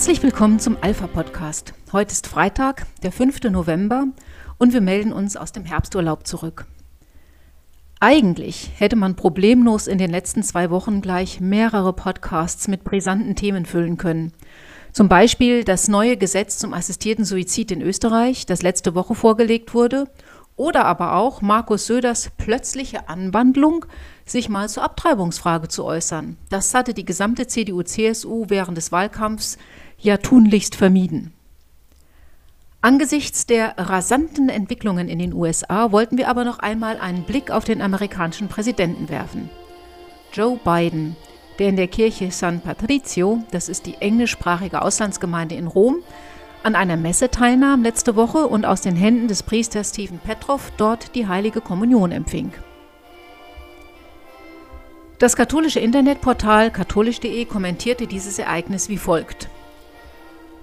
Herzlich willkommen zum Alpha Podcast. Heute ist Freitag, der 5. November und wir melden uns aus dem Herbsturlaub zurück. Eigentlich hätte man problemlos in den letzten zwei Wochen gleich mehrere Podcasts mit brisanten Themen füllen können. Zum Beispiel das neue Gesetz zum assistierten Suizid in Österreich, das letzte Woche vorgelegt wurde, oder aber auch Markus Söders plötzliche Anwandlung, sich mal zur Abtreibungsfrage zu äußern. Das hatte die gesamte CDU-CSU während des Wahlkampfs ja tunlichst vermieden. Angesichts der rasanten Entwicklungen in den USA wollten wir aber noch einmal einen Blick auf den amerikanischen Präsidenten werfen. Joe Biden, der in der Kirche San Patrizio, das ist die englischsprachige Auslandsgemeinde in Rom, an einer Messe teilnahm letzte Woche und aus den Händen des Priesters Stephen Petrov dort die heilige Kommunion empfing. Das katholische Internetportal katholisch.de kommentierte dieses Ereignis wie folgt.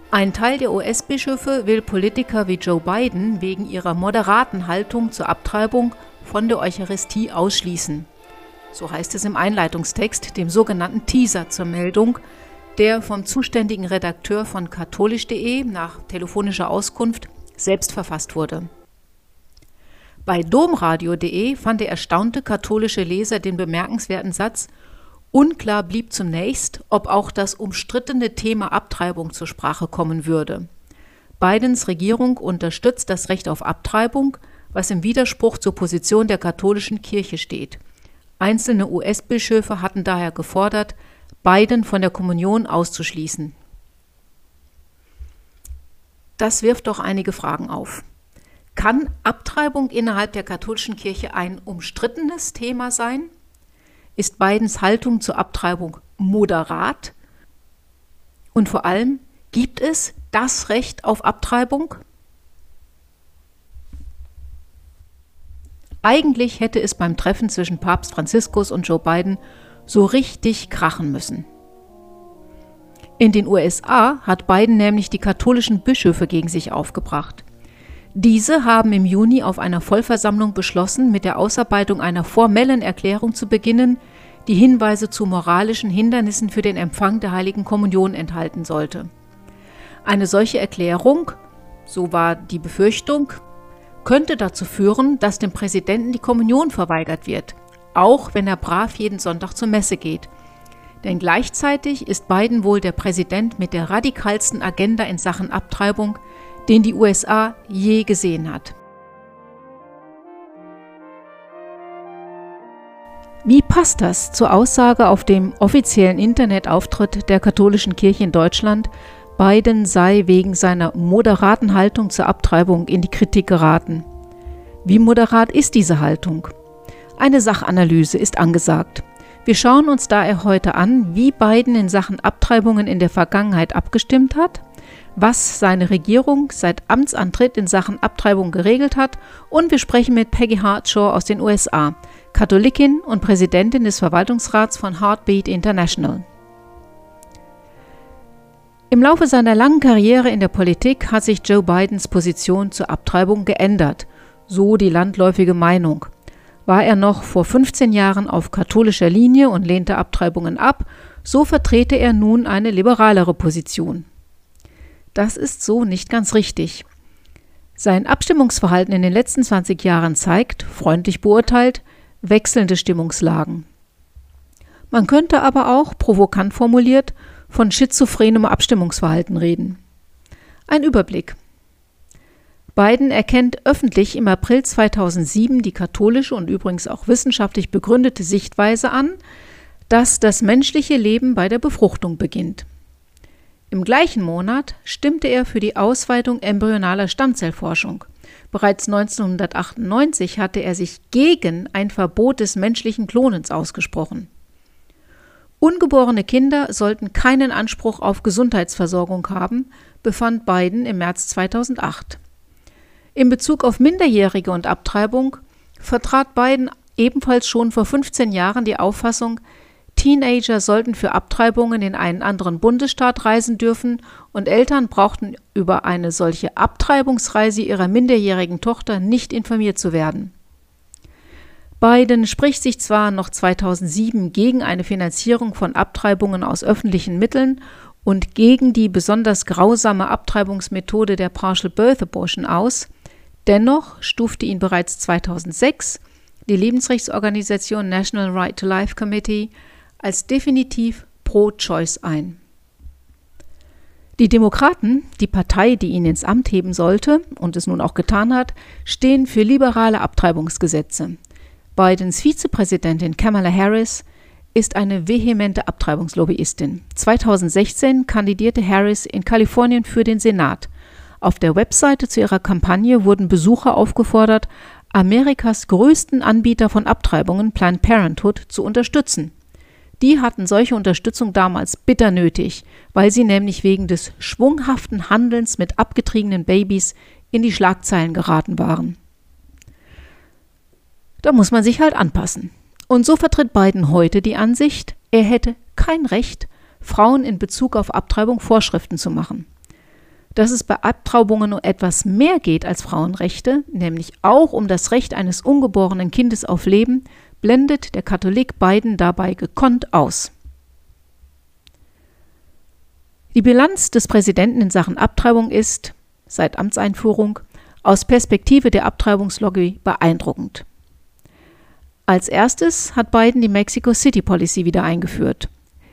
Ein Teil der US-Bischöfe will Politiker wie Joe Biden wegen ihrer moderaten Haltung zur Abtreibung von der Eucharistie ausschließen. So heißt es im Einleitungstext, dem sogenannten Teaser zur Meldung, der vom zuständigen Redakteur von katholisch.de nach telefonischer Auskunft selbst verfasst wurde. Bei domradio.de fand der erstaunte katholische Leser den bemerkenswerten Satz Unklar blieb zunächst, ob auch das umstrittene Thema Abtreibung zur Sprache kommen würde. Bidens Regierung unterstützt das Recht auf Abtreibung, was im Widerspruch zur Position der katholischen Kirche steht. Einzelne US-Bischöfe hatten daher gefordert, Biden von der Kommunion auszuschließen. Das wirft doch einige Fragen auf. Kann Abtreibung innerhalb der katholischen Kirche ein umstrittenes Thema sein? Ist Bidens Haltung zur Abtreibung moderat? Und vor allem, gibt es das Recht auf Abtreibung? Eigentlich hätte es beim Treffen zwischen Papst Franziskus und Joe Biden so richtig krachen müssen. In den USA hat Biden nämlich die katholischen Bischöfe gegen sich aufgebracht. Diese haben im Juni auf einer Vollversammlung beschlossen, mit der Ausarbeitung einer formellen Erklärung zu beginnen, die Hinweise zu moralischen Hindernissen für den Empfang der heiligen Kommunion enthalten sollte. Eine solche Erklärung, so war die Befürchtung, könnte dazu führen, dass dem Präsidenten die Kommunion verweigert wird, auch wenn er brav jeden Sonntag zur Messe geht. Denn gleichzeitig ist Biden wohl der Präsident mit der radikalsten Agenda in Sachen Abtreibung, den die USA je gesehen hat. Wie passt das zur Aussage auf dem offiziellen Internetauftritt der katholischen Kirche in Deutschland, Biden sei wegen seiner moderaten Haltung zur Abtreibung in die Kritik geraten? Wie moderat ist diese Haltung? Eine Sachanalyse ist angesagt. Wir schauen uns daher heute an, wie Biden in Sachen Abtreibungen in der Vergangenheit abgestimmt hat, was seine Regierung seit Amtsantritt in Sachen Abtreibung geregelt hat und wir sprechen mit Peggy Hartshaw aus den USA, Katholikin und Präsidentin des Verwaltungsrats von Heartbeat International. Im Laufe seiner langen Karriere in der Politik hat sich Joe Bidens Position zur Abtreibung geändert, so die landläufige Meinung. War er noch vor 15 Jahren auf katholischer Linie und lehnte Abtreibungen ab, so vertrete er nun eine liberalere Position. Das ist so nicht ganz richtig. Sein Abstimmungsverhalten in den letzten 20 Jahren zeigt, freundlich beurteilt, wechselnde Stimmungslagen. Man könnte aber auch, provokant formuliert, von schizophrenem Abstimmungsverhalten reden. Ein Überblick. Biden erkennt öffentlich im April 2007 die katholische und übrigens auch wissenschaftlich begründete Sichtweise an, dass das menschliche Leben bei der Befruchtung beginnt. Im gleichen Monat stimmte er für die Ausweitung embryonaler Stammzellforschung. Bereits 1998 hatte er sich gegen ein Verbot des menschlichen Klonens ausgesprochen. Ungeborene Kinder sollten keinen Anspruch auf Gesundheitsversorgung haben, befand Biden im März 2008. In Bezug auf Minderjährige und Abtreibung vertrat Biden ebenfalls schon vor 15 Jahren die Auffassung, Teenager sollten für Abtreibungen in einen anderen Bundesstaat reisen dürfen und Eltern brauchten über eine solche Abtreibungsreise ihrer minderjährigen Tochter nicht informiert zu werden. Biden spricht sich zwar noch 2007 gegen eine Finanzierung von Abtreibungen aus öffentlichen Mitteln und gegen die besonders grausame Abtreibungsmethode der Partial Birth Abortion aus. Dennoch stufte ihn bereits 2006 die Lebensrechtsorganisation National Right to Life Committee als definitiv pro-choice ein. Die Demokraten, die Partei, die ihn ins Amt heben sollte und es nun auch getan hat, stehen für liberale Abtreibungsgesetze. Bidens Vizepräsidentin Kamala Harris ist eine vehemente Abtreibungslobbyistin. 2016 kandidierte Harris in Kalifornien für den Senat. Auf der Webseite zu ihrer Kampagne wurden Besucher aufgefordert, Amerikas größten Anbieter von Abtreibungen, Planned Parenthood, zu unterstützen. Die hatten solche Unterstützung damals bitter nötig, weil sie nämlich wegen des schwunghaften Handelns mit abgetriebenen Babys in die Schlagzeilen geraten waren. Da muss man sich halt anpassen. Und so vertritt Biden heute die Ansicht, er hätte kein Recht, Frauen in Bezug auf Abtreibung Vorschriften zu machen. Dass es bei Abtreibungen um etwas mehr geht als Frauenrechte, nämlich auch um das Recht eines ungeborenen Kindes auf Leben, blendet der Katholik Biden dabei gekonnt aus. Die Bilanz des Präsidenten in Sachen Abtreibung ist, seit Amtseinführung, aus Perspektive der Abtreibungslobby beeindruckend. Als erstes hat Biden die Mexico City Policy wieder eingeführt.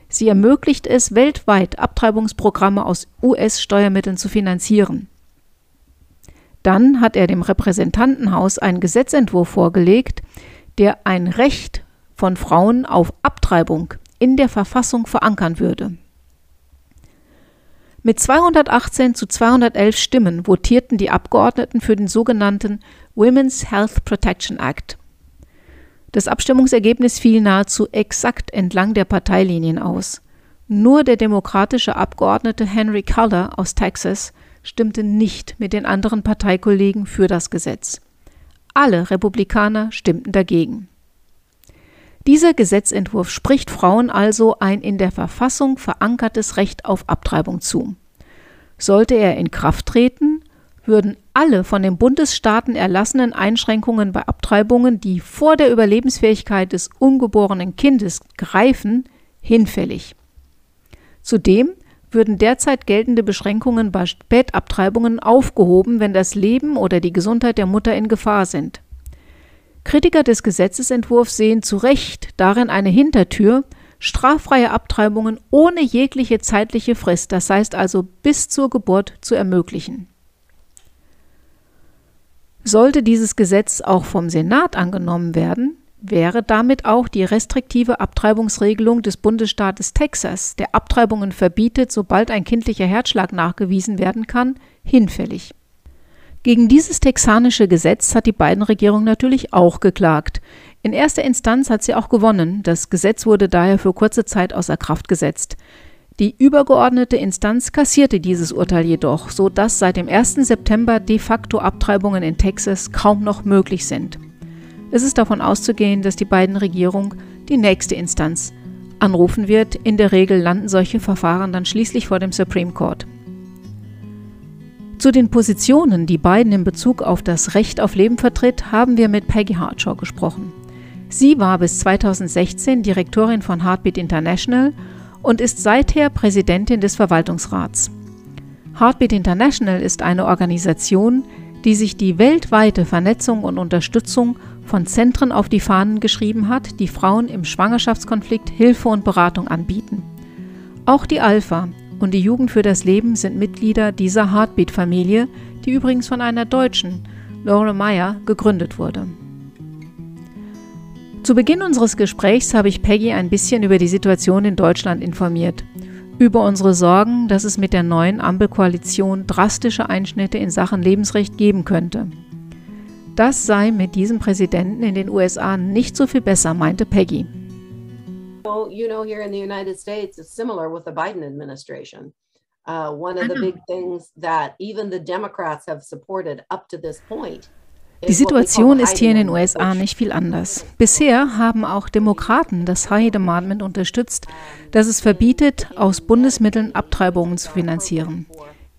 Sie ermöglicht es, weltweit Abtreibungsprogramme aus US-Steuermitteln zu finanzieren. Dann hat er dem Repräsentantenhaus einen Gesetzentwurf vorgelegt, der ein Recht von Frauen auf Abtreibung in der Verfassung verankern würde. Mit 218 zu 211 Stimmen votierten die Abgeordneten für den sogenannten Women's Health Protection Act. Das Abstimmungsergebnis fiel nahezu exakt entlang der Parteilinien aus. Nur der demokratische Abgeordnete Henry Culler aus Texas stimmte nicht mit den anderen Parteikollegen für das Gesetz. Alle Republikaner stimmten dagegen. Dieser Gesetzentwurf spricht Frauen also ein in der Verfassung verankertes Recht auf Abtreibung zu. Sollte er in Kraft treten, würden alle von den Bundesstaaten erlassenen Einschränkungen bei Abtreibungen, die vor der Überlebensfähigkeit des ungeborenen Kindes greifen, hinfällig. Zudem würden derzeit geltende Beschränkungen bei Spätabtreibungen aufgehoben, wenn das Leben oder die Gesundheit der Mutter in Gefahr sind. Kritiker des Gesetzesentwurfs sehen zu Recht darin eine Hintertür, straffreie Abtreibungen ohne jegliche zeitliche Frist, das heißt also bis zur Geburt, zu ermöglichen. Sollte dieses Gesetz auch vom Senat angenommen werden, wäre damit auch die restriktive Abtreibungsregelung des Bundesstaates Texas, der Abtreibungen verbietet, sobald ein kindlicher Herzschlag nachgewiesen werden kann, hinfällig. Gegen dieses texanische Gesetz hat die beiden Regierung natürlich auch geklagt. In erster Instanz hat sie auch gewonnen. Das Gesetz wurde daher für kurze Zeit außer Kraft gesetzt. Die übergeordnete Instanz kassierte dieses Urteil jedoch, so dass seit dem 1. September de facto Abtreibungen in Texas kaum noch möglich sind. Es ist davon auszugehen, dass die beiden Regierung die nächste Instanz anrufen wird. In der Regel landen solche Verfahren dann schließlich vor dem Supreme Court. Zu den Positionen, die Biden in Bezug auf das Recht auf Leben vertritt, haben wir mit Peggy Hartshaw gesprochen. Sie war bis 2016 Direktorin von Heartbeat International und ist seither Präsidentin des Verwaltungsrats. Heartbeat International ist eine Organisation, die sich die weltweite Vernetzung und Unterstützung von Zentren auf die Fahnen geschrieben hat, die Frauen im Schwangerschaftskonflikt Hilfe und Beratung anbieten. Auch die Alpha und die Jugend für das Leben sind Mitglieder dieser Heartbeat-Familie, die übrigens von einer Deutschen, Laura Meyer, gegründet wurde. Zu Beginn unseres Gesprächs habe ich Peggy ein bisschen über die Situation in Deutschland informiert. Über unsere Sorgen, dass es mit der neuen Ampelkoalition drastische Einschnitte in Sachen Lebensrecht geben könnte. Das sei mit diesem Präsidenten in den USA nicht so viel besser, meinte Peggy. Well, you know, here in the United States, it's similar with the Biden administration. Uh, one of the big things that even the Democrats have supported up to this point die Situation ist hier in den USA nicht viel anders. Bisher haben auch Demokraten das High Amendment unterstützt, das es verbietet, aus Bundesmitteln Abtreibungen zu finanzieren.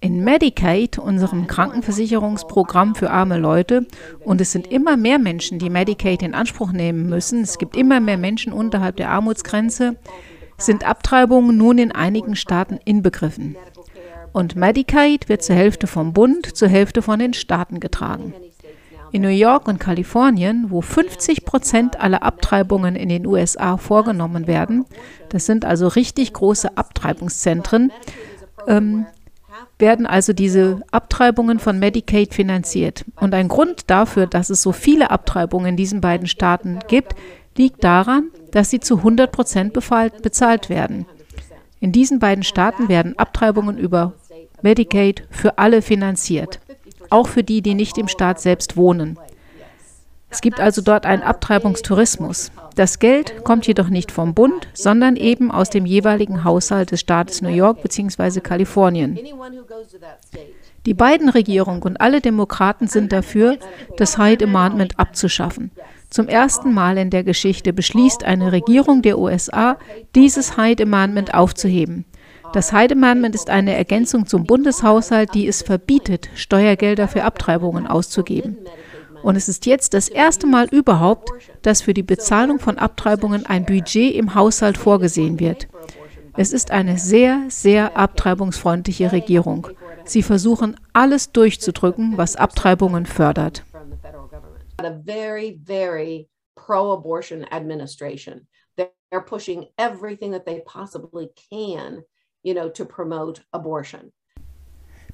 In Medicaid, unserem Krankenversicherungsprogramm für arme Leute, und es sind immer mehr Menschen, die Medicaid in Anspruch nehmen müssen, es gibt immer mehr Menschen unterhalb der Armutsgrenze, sind Abtreibungen nun in einigen Staaten inbegriffen. Und Medicaid wird zur Hälfte vom Bund, zur Hälfte von den Staaten getragen. In New York und Kalifornien, wo 50 Prozent aller Abtreibungen in den USA vorgenommen werden, das sind also richtig große Abtreibungszentren, ähm, werden also diese Abtreibungen von Medicaid finanziert. Und ein Grund dafür, dass es so viele Abtreibungen in diesen beiden Staaten gibt, liegt daran, dass sie zu 100 Prozent bezahlt werden. In diesen beiden Staaten werden Abtreibungen über Medicaid für alle finanziert, auch für die, die nicht im Staat selbst wohnen. Es gibt also dort einen Abtreibungstourismus. Das Geld kommt jedoch nicht vom Bund, sondern eben aus dem jeweiligen Haushalt des Staates New York bzw. Kalifornien. Die beiden Regierungen und alle Demokraten sind dafür, das Hyde Amendment abzuschaffen. Zum ersten Mal in der Geschichte beschließt eine Regierung der USA, dieses Hyde Amendment aufzuheben. Das Hyde Amendment ist eine Ergänzung zum Bundeshaushalt, die es verbietet, Steuergelder für Abtreibungen auszugeben. Und es ist jetzt das erste Mal überhaupt, dass für die Bezahlung von Abtreibungen ein Budget im Haushalt vorgesehen wird. Es ist eine sehr, sehr abtreibungsfreundliche Regierung. Sie versuchen alles durchzudrücken, was Abtreibungen fördert. Pro-abortion administration. They're pushing everything that they possibly can, you know, to promote abortion.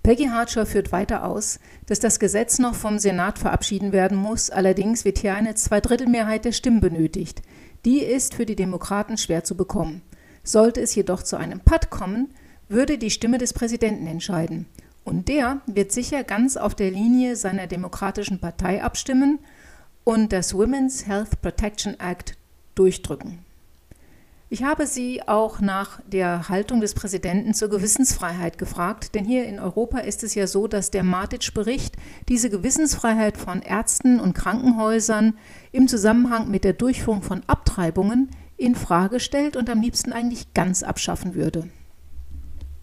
Peggy Hartscher führt weiter aus, dass das Gesetz noch vom Senat verabschieden werden muss, allerdings wird hier eine Zweidrittelmehrheit der Stimmen benötigt. Die ist für die Demokraten schwer zu bekommen. Sollte es jedoch zu einem Patt kommen, würde die Stimme des Präsidenten entscheiden. Und der wird sicher ganz auf der Linie seiner demokratischen Partei abstimmen und das Women's Health Protection Act durchdrücken. Ich habe Sie auch nach der Haltung des Präsidenten zur Gewissensfreiheit gefragt, denn hier in Europa ist es ja so, dass der Matic-Bericht diese Gewissensfreiheit von Ärzten und Krankenhäusern im Zusammenhang mit der Durchführung von Abtreibungen in Frage stellt und am liebsten eigentlich ganz abschaffen würde.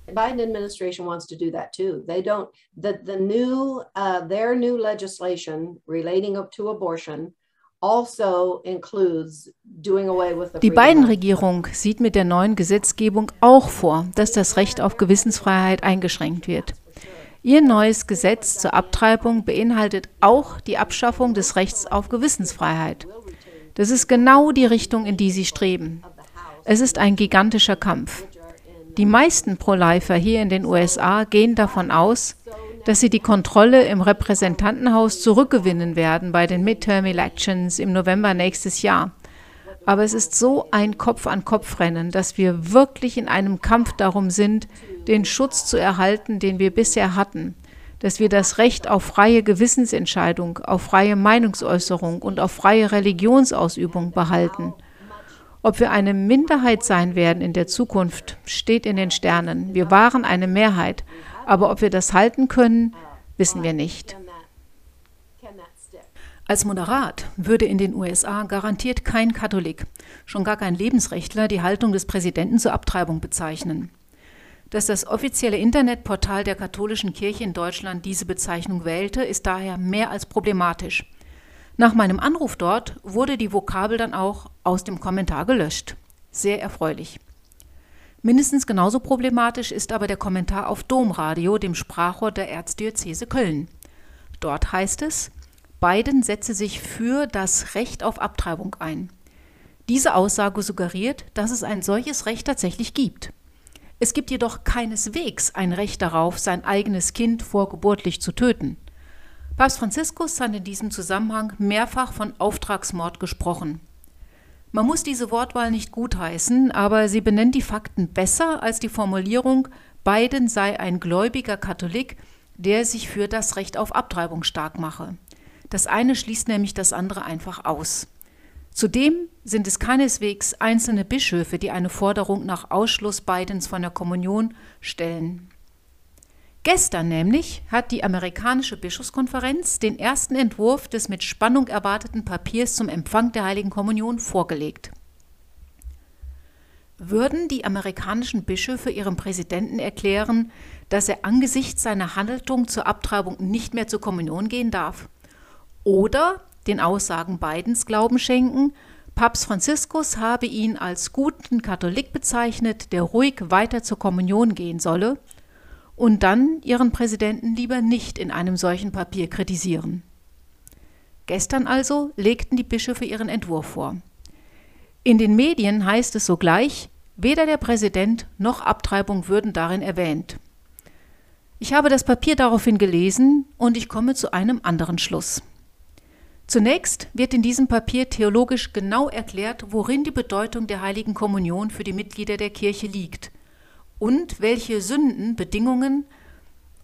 Biden administration wants to do that too. They don't the the new uh, their new legislation relating to abortion die Biden-Regierung sieht mit der neuen Gesetzgebung auch vor, dass das Recht auf Gewissensfreiheit eingeschränkt wird. Ihr neues Gesetz zur Abtreibung beinhaltet auch die Abschaffung des Rechts auf Gewissensfreiheit. Das ist genau die Richtung, in die sie streben. Es ist ein gigantischer Kampf. Die meisten Pro-Lifer hier in den USA gehen davon aus, dass sie die Kontrolle im Repräsentantenhaus zurückgewinnen werden bei den Midterm Elections im November nächstes Jahr. Aber es ist so ein Kopf-an-Kopf-Rennen, dass wir wirklich in einem Kampf darum sind, den Schutz zu erhalten, den wir bisher hatten, dass wir das Recht auf freie Gewissensentscheidung, auf freie Meinungsäußerung und auf freie Religionsausübung behalten. Ob wir eine Minderheit sein werden in der Zukunft, steht in den Sternen. Wir waren eine Mehrheit, aber ob wir das halten können, wissen wir nicht. Als Moderat würde in den USA garantiert kein Katholik, schon gar kein Lebensrechtler, die Haltung des Präsidenten zur Abtreibung bezeichnen. Dass das offizielle Internetportal der katholischen Kirche in Deutschland diese Bezeichnung wählte, ist daher mehr als problematisch. Nach meinem Anruf dort wurde die Vokabel dann auch aus dem Kommentar gelöscht. Sehr erfreulich. Mindestens genauso problematisch ist aber der Kommentar auf Domradio, dem Sprachrohr der Erzdiözese Köln. Dort heißt es, Biden setze sich für das Recht auf Abtreibung ein. Diese Aussage suggeriert, dass es ein solches Recht tatsächlich gibt. Es gibt jedoch keineswegs ein Recht darauf, sein eigenes Kind vorgeburtlich zu töten. Papst Franziskus hat in diesem Zusammenhang mehrfach von Auftragsmord gesprochen. Man muss diese Wortwahl nicht gutheißen, aber sie benennt die Fakten besser als die Formulierung, Biden sei ein gläubiger Katholik, der sich für das Recht auf Abtreibung stark mache. Das eine schließt nämlich das andere einfach aus. Zudem sind es keineswegs einzelne Bischöfe, die eine Forderung nach Ausschluss Bidens von der Kommunion stellen. Gestern nämlich hat die amerikanische Bischofskonferenz den ersten Entwurf des mit Spannung erwarteten Papiers zum Empfang der Heiligen Kommunion vorgelegt. Würden die amerikanischen Bischöfe ihrem Präsidenten erklären, dass er angesichts seiner Haltung zur Abtreibung nicht mehr zur Kommunion gehen darf? Oder den Aussagen Bidens Glauben schenken, Papst Franziskus habe ihn als guten Katholik bezeichnet, der ruhig weiter zur Kommunion gehen solle und dann ihren Präsidenten lieber nicht in einem solchen Papier kritisieren. Gestern also legten die Bischöfe ihren Entwurf vor. In den Medien heißt es sogleich, weder der Präsident noch Abtreibung würden darin erwähnt. Ich habe das Papier daraufhin gelesen und ich komme zu einem anderen Schluss. Zunächst wird in diesem Papier theologisch genau erklärt, worin die Bedeutung der heiligen Kommunion für die Mitglieder der Kirche liegt und welche Sünden, Bedingungen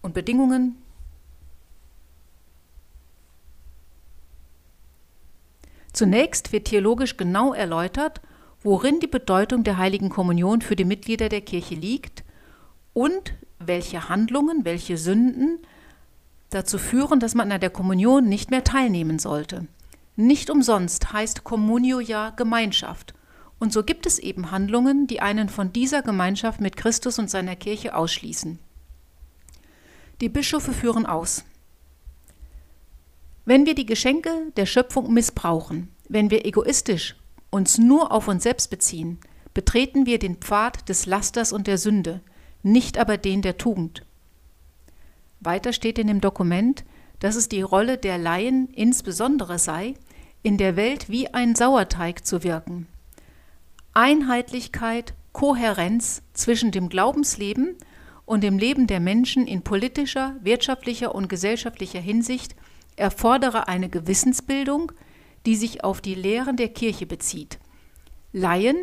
und Bedingungen Zunächst wird theologisch genau erläutert, worin die Bedeutung der heiligen Kommunion für die Mitglieder der Kirche liegt und welche Handlungen, welche Sünden dazu führen, dass man an der Kommunion nicht mehr teilnehmen sollte. Nicht umsonst heißt Communio ja Gemeinschaft. Und so gibt es eben Handlungen, die einen von dieser Gemeinschaft mit Christus und seiner Kirche ausschließen. Die Bischöfe führen aus. Wenn wir die Geschenke der Schöpfung missbrauchen, wenn wir egoistisch uns nur auf uns selbst beziehen, betreten wir den Pfad des Lasters und der Sünde, nicht aber den der Tugend. Weiter steht in dem Dokument, dass es die Rolle der Laien insbesondere sei, in der Welt wie ein Sauerteig zu wirken. Einheitlichkeit, Kohärenz zwischen dem Glaubensleben und dem Leben der Menschen in politischer, wirtschaftlicher und gesellschaftlicher Hinsicht erfordere eine Gewissensbildung, die sich auf die Lehren der Kirche bezieht. Laien,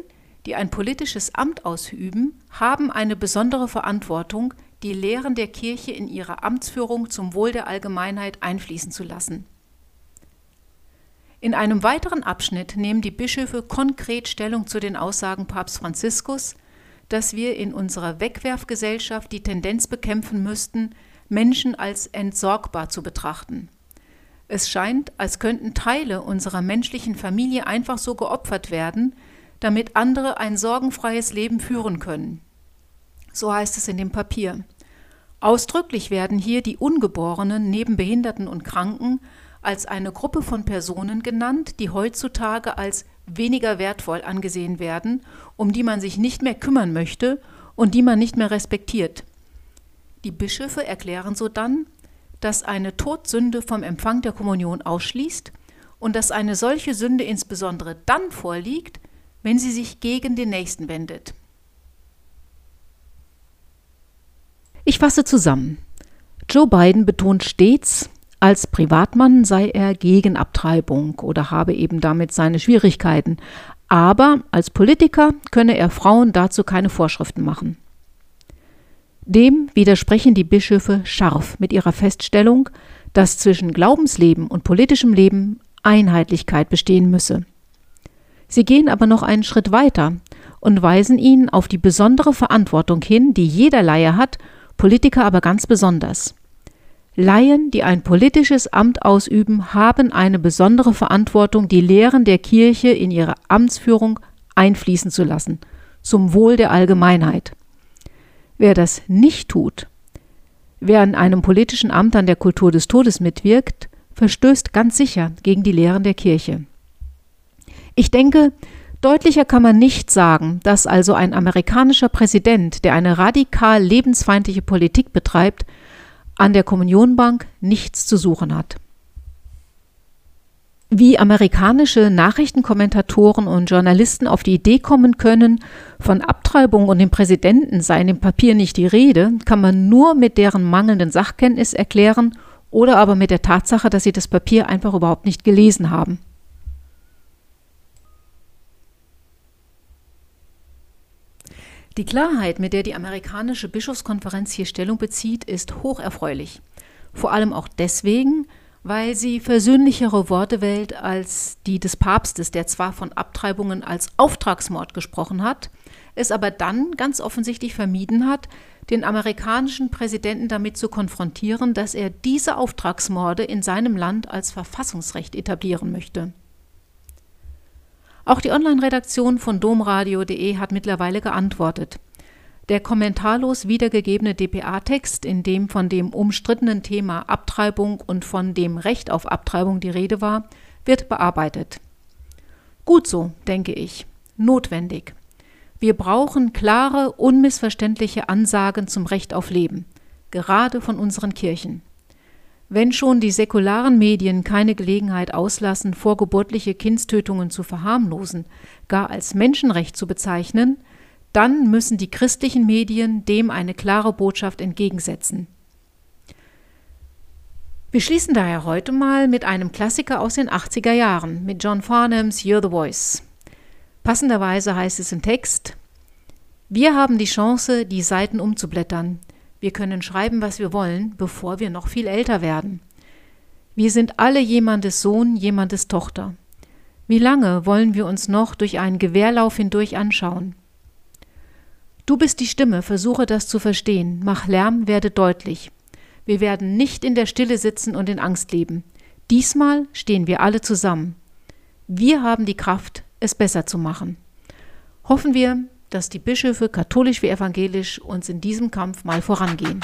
die ein politisches Amt ausüben, haben eine besondere Verantwortung, die Lehren der Kirche in ihrer Amtsführung zum Wohl der Allgemeinheit einfließen zu lassen. In einem weiteren Abschnitt nehmen die Bischöfe konkret Stellung zu den Aussagen Papst Franziskus, dass wir in unserer Wegwerfgesellschaft die Tendenz bekämpfen müssten, Menschen als entsorgbar zu betrachten. Es scheint, als könnten Teile unserer menschlichen Familie einfach so geopfert werden, damit andere ein sorgenfreies Leben führen können. So heißt es in dem Papier. Ausdrücklich werden hier die Ungeborenen neben Behinderten und Kranken als eine Gruppe von Personen genannt, die heutzutage als weniger wertvoll angesehen werden, um die man sich nicht mehr kümmern möchte und die man nicht mehr respektiert. Die Bischöfe erklären so dann, dass eine Todsünde vom Empfang der Kommunion ausschließt und dass eine solche Sünde insbesondere dann vorliegt, wenn sie sich gegen den Nächsten wendet. Ich fasse zusammen. Joe Biden betont stets, als Privatmann sei er gegen Abtreibung oder habe eben damit seine Schwierigkeiten, aber als Politiker könne er Frauen dazu keine Vorschriften machen. Dem widersprechen die Bischöfe scharf mit ihrer Feststellung, dass zwischen Glaubensleben und politischem Leben Einheitlichkeit bestehen müsse. Sie gehen aber noch einen Schritt weiter und weisen ihn auf die besondere Verantwortung hin, die jeder Laie hat, Politiker aber ganz besonders. Laien, die ein politisches Amt ausüben, haben eine besondere Verantwortung, die Lehren der Kirche in ihre Amtsführung einfließen zu lassen, zum Wohl der Allgemeinheit. Wer das nicht tut, wer an einem politischen Amt an der Kultur des Todes mitwirkt, verstößt ganz sicher gegen die Lehren der Kirche. Ich denke, Deutlicher kann man nicht sagen, dass also ein amerikanischer Präsident, der eine radikal lebensfeindliche Politik betreibt, an der Kommunionbank nichts zu suchen hat. Wie amerikanische Nachrichtenkommentatoren und Journalisten auf die Idee kommen können, von Abtreibung und dem Präsidenten sei in dem Papier nicht die Rede, kann man nur mit deren mangelnden Sachkenntnis erklären oder aber mit der Tatsache, dass sie das Papier einfach überhaupt nicht gelesen haben. Die Klarheit, mit der die amerikanische Bischofskonferenz hier Stellung bezieht, ist hocherfreulich. Vor allem auch deswegen, weil sie versöhnlichere Worte wählt als die des Papstes, der zwar von Abtreibungen als Auftragsmord gesprochen hat, es aber dann ganz offensichtlich vermieden hat, den amerikanischen Präsidenten damit zu konfrontieren, dass er diese Auftragsmorde in seinem Land als Verfassungsrecht etablieren möchte. Auch die Online-Redaktion von domradio.de hat mittlerweile geantwortet. Der kommentarlos wiedergegebene dpa-Text, in dem von dem umstrittenen Thema Abtreibung und von dem Recht auf Abtreibung die Rede war, wird bearbeitet. Gut so, denke ich. Notwendig. Wir brauchen klare, unmissverständliche Ansagen zum Recht auf Leben, gerade von unseren Kirchen. Wenn schon die säkularen Medien keine Gelegenheit auslassen, vorgeburtliche Kindstötungen zu verharmlosen, gar als Menschenrecht zu bezeichnen, dann müssen die christlichen Medien dem eine klare Botschaft entgegensetzen. Wir schließen daher heute mal mit einem Klassiker aus den 80er Jahren, mit John Farnhams You're the Voice. Passenderweise heißt es im Text, wir haben die Chance, die Seiten umzublättern. Wir können schreiben, was wir wollen, bevor wir noch viel älter werden. Wir sind alle jemandes Sohn, jemandes Tochter. Wie lange wollen wir uns noch durch einen Gewehrlauf hindurch anschauen? Du bist die Stimme, versuche das zu verstehen, mach Lärm, werde deutlich. Wir werden nicht in der Stille sitzen und in Angst leben. Diesmal stehen wir alle zusammen. Wir haben die Kraft, es besser zu machen. Hoffen wir, dass die Bischöfe, katholisch wie evangelisch, uns in diesem Kampf mal vorangehen.